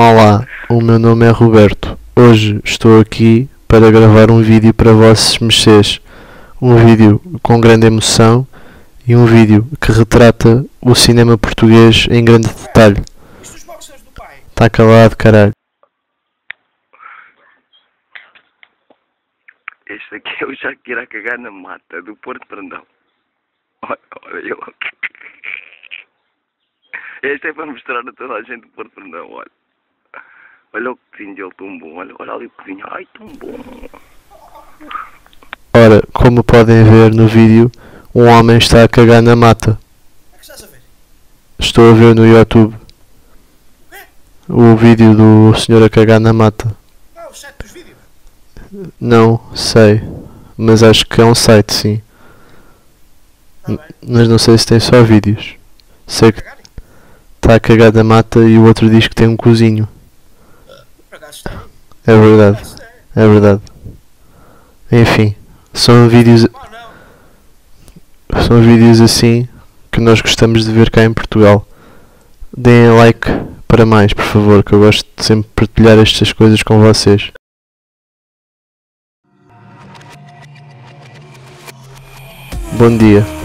Olá, o meu nome é Roberto. Hoje estou aqui para gravar um vídeo para vossos mexês. Um vídeo com grande emoção e um vídeo que retrata o cinema português em grande detalhe. Isto os boxers do pai. Tá calado, caralho. Este aqui é o Shakira a cagar na mata do Porto Brandão. Olha, olha eu. Este é para mostrar a toda a gente do Porto Brandão, olha. Olha o cozinho dele tão bom, olha, olha ali o cozinho, ai tão bom. Ora, como podem ver no vídeo, um homem está a cagar na mata. Que estás a ver? Estou a ver no YouTube o vídeo do senhor a cagar na mata. Ah, o site dos vídeos. Não sei, mas acho que é um site, sim. Bem. Mas não sei se tem só vídeos. Sei que está a cagar na mata e o outro diz que tem um cozinho. Por acaso está aí. É verdade, é verdade. Enfim, são vídeos, são vídeos assim que nós gostamos de ver cá em Portugal. Deem like para mais, por favor, que eu gosto de sempre partilhar estas coisas com vocês. Bom dia.